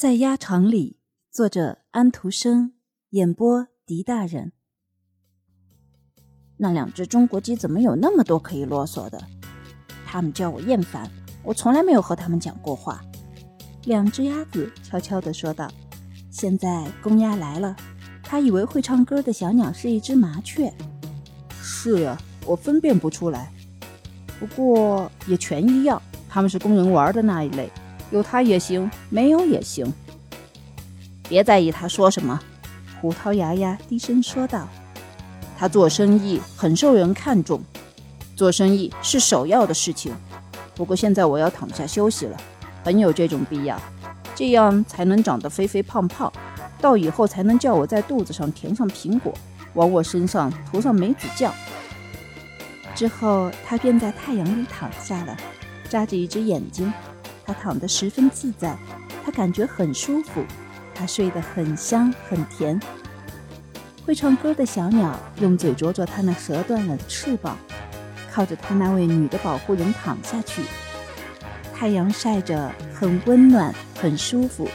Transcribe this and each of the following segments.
在鸭场里，作者安徒生，演播狄大人。那两只中国鸡怎么有那么多可以啰嗦的？他们叫我厌烦，我从来没有和他们讲过话。两只鸭子悄悄地说道：“现在公鸭来了，他以为会唱歌的小鸟是一只麻雀。是呀，我分辨不出来。不过也全一样，他们是供人玩的那一类，有他也行，没有也行。别在意他说什么。”胡桃牙牙低声说道。他做生意很受人看重，做生意是首要的事情。不过现在我要躺下休息了，很有这种必要，这样才能长得肥肥胖胖，到以后才能叫我在肚子上填上苹果，往我身上涂上梅子酱。之后，他便在太阳里躺下了，眨着一只眼睛。他躺得十分自在，他感觉很舒服，他睡得很香很甜。会唱歌的小鸟用嘴啄啄它那折断了的翅膀，靠着它那位女的保护人躺下去。太阳晒着，很温暖，很舒服。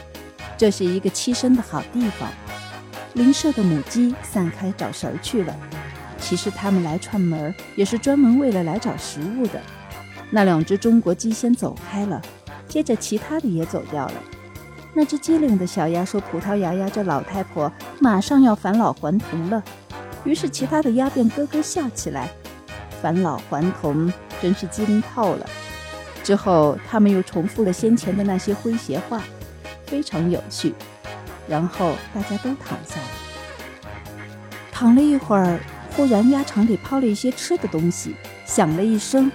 这是一个栖身的好地方。邻舍的母鸡散开找食儿去了。其实它们来串门也是专门为了来找食物的。那两只中国鸡先走开了，接着其他的也走掉了。那只机灵的小鸭说：“葡萄牙鸭这老太婆马上要返老还童了。”于是其他的鸭便咯咯笑起来。返老还童真是机灵透了。之后他们又重复了先前的那些诙谐话，非常有趣。然后大家都躺下了。躺了一会儿，忽然鸭场里抛了一些吃的东西，响了一声。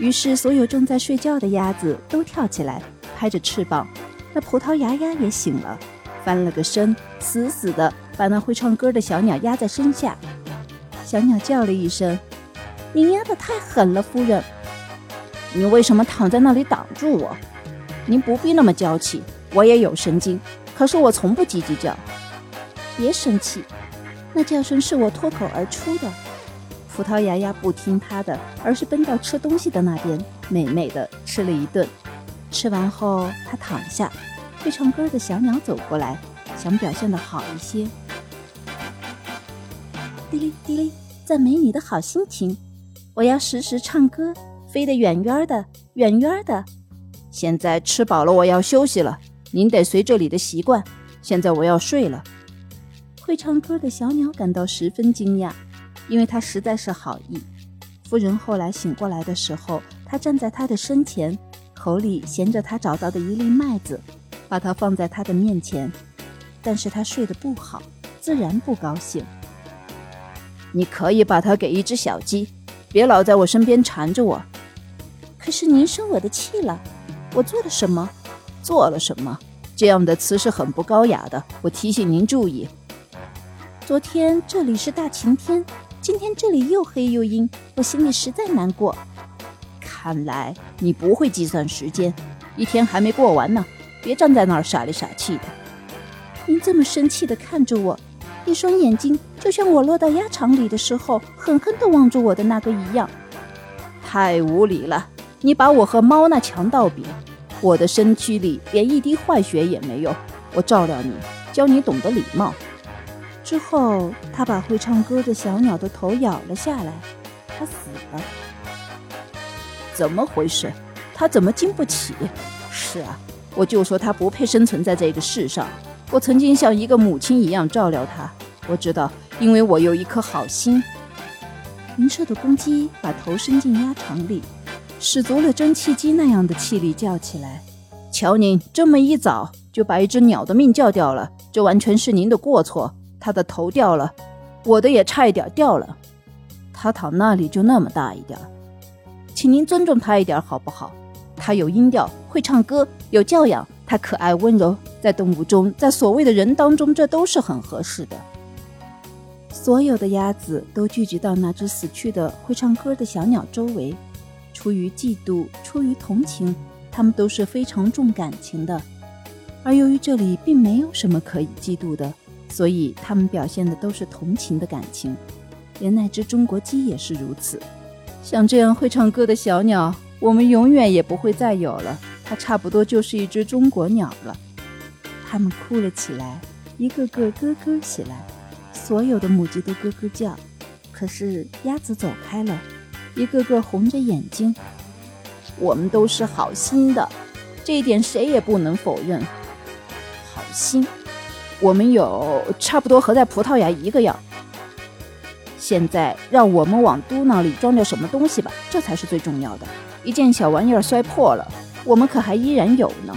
于是所有正在睡觉的鸭子都跳起来，拍着翅膀。那葡萄牙鸭也醒了，翻了个身，死死的把那会唱歌的小鸟压在身下。小鸟叫了一声：“您压得太狠了，夫人！你为什么躺在那里挡住我？您不必那么娇气，我也有神经，可是我从不叽叽叫。别生气，那叫声是我脱口而出的。”葡萄牙鸭不听他的，而是奔到吃东西的那边，美美的吃了一顿。吃完后，他躺下。会唱歌的小鸟走过来，想表现的好一些。滴哩滴哩，赞美你的好心情。我要时时唱歌，飞得远远的，远远的。现在吃饱了，我要休息了。您得随这里的习惯。现在我要睡了。会唱歌的小鸟感到十分惊讶，因为他实在是好意。夫人后来醒过来的时候，他站在他的身前。口里衔着他找到的一粒麦子，把它放在他的面前。但是他睡得不好，自然不高兴。你可以把它给一只小鸡，别老在我身边缠着我。可是您生我的气了，我做了什么？做了什么？这样的词是很不高雅的。我提醒您注意。昨天这里是大晴天，今天这里又黑又阴，我心里实在难过。看来你不会计算时间，一天还没过完呢。别站在那儿傻里傻气的。您这么生气地看着我，一双眼睛就像我落到鸭场里的时候狠狠地望着我的那个一样。太无理了！你把我和猫那强盗比，我的身躯里连一滴坏血也没有。我照料你，教你懂得礼貌。之后，他把会唱歌的小鸟的头咬了下来，它死了。怎么回事？他怎么经不起？是啊，我就说他不配生存在这个世上。我曾经像一个母亲一样照料他，我知道，因为我有一颗好心。银舍的公鸡把头伸进鸭场里，使足了蒸汽机那样的气力叫起来：“瞧您这么一早就把一只鸟的命叫掉了，这完全是您的过错。他的头掉了，我的也差一点掉了。他躺那里就那么大一点。”请您尊重他一点好不好？他有音调，会唱歌，有教养，他可爱温柔，在动物中，在所谓的人当中，这都是很合适的。所有的鸭子都聚集到那只死去的会唱歌的小鸟周围，出于嫉妒，出于同情，它们都是非常重感情的。而由于这里并没有什么可以嫉妒的，所以他们表现的都是同情的感情。连那只中国鸡也是如此。像这样会唱歌的小鸟，我们永远也不会再有了。它差不多就是一只中国鸟了。他们哭了起来，一个个咯咯起来，所有的母鸡都咯咯叫。可是鸭子走开了，一个个红着眼睛。我们都是好心的，这一点谁也不能否认。好心，我们有差不多和在葡萄牙一个样。现在让我们往嘟囔里装点什么东西吧，这才是最重要的。一件小玩意儿摔破了，我们可还依然有呢。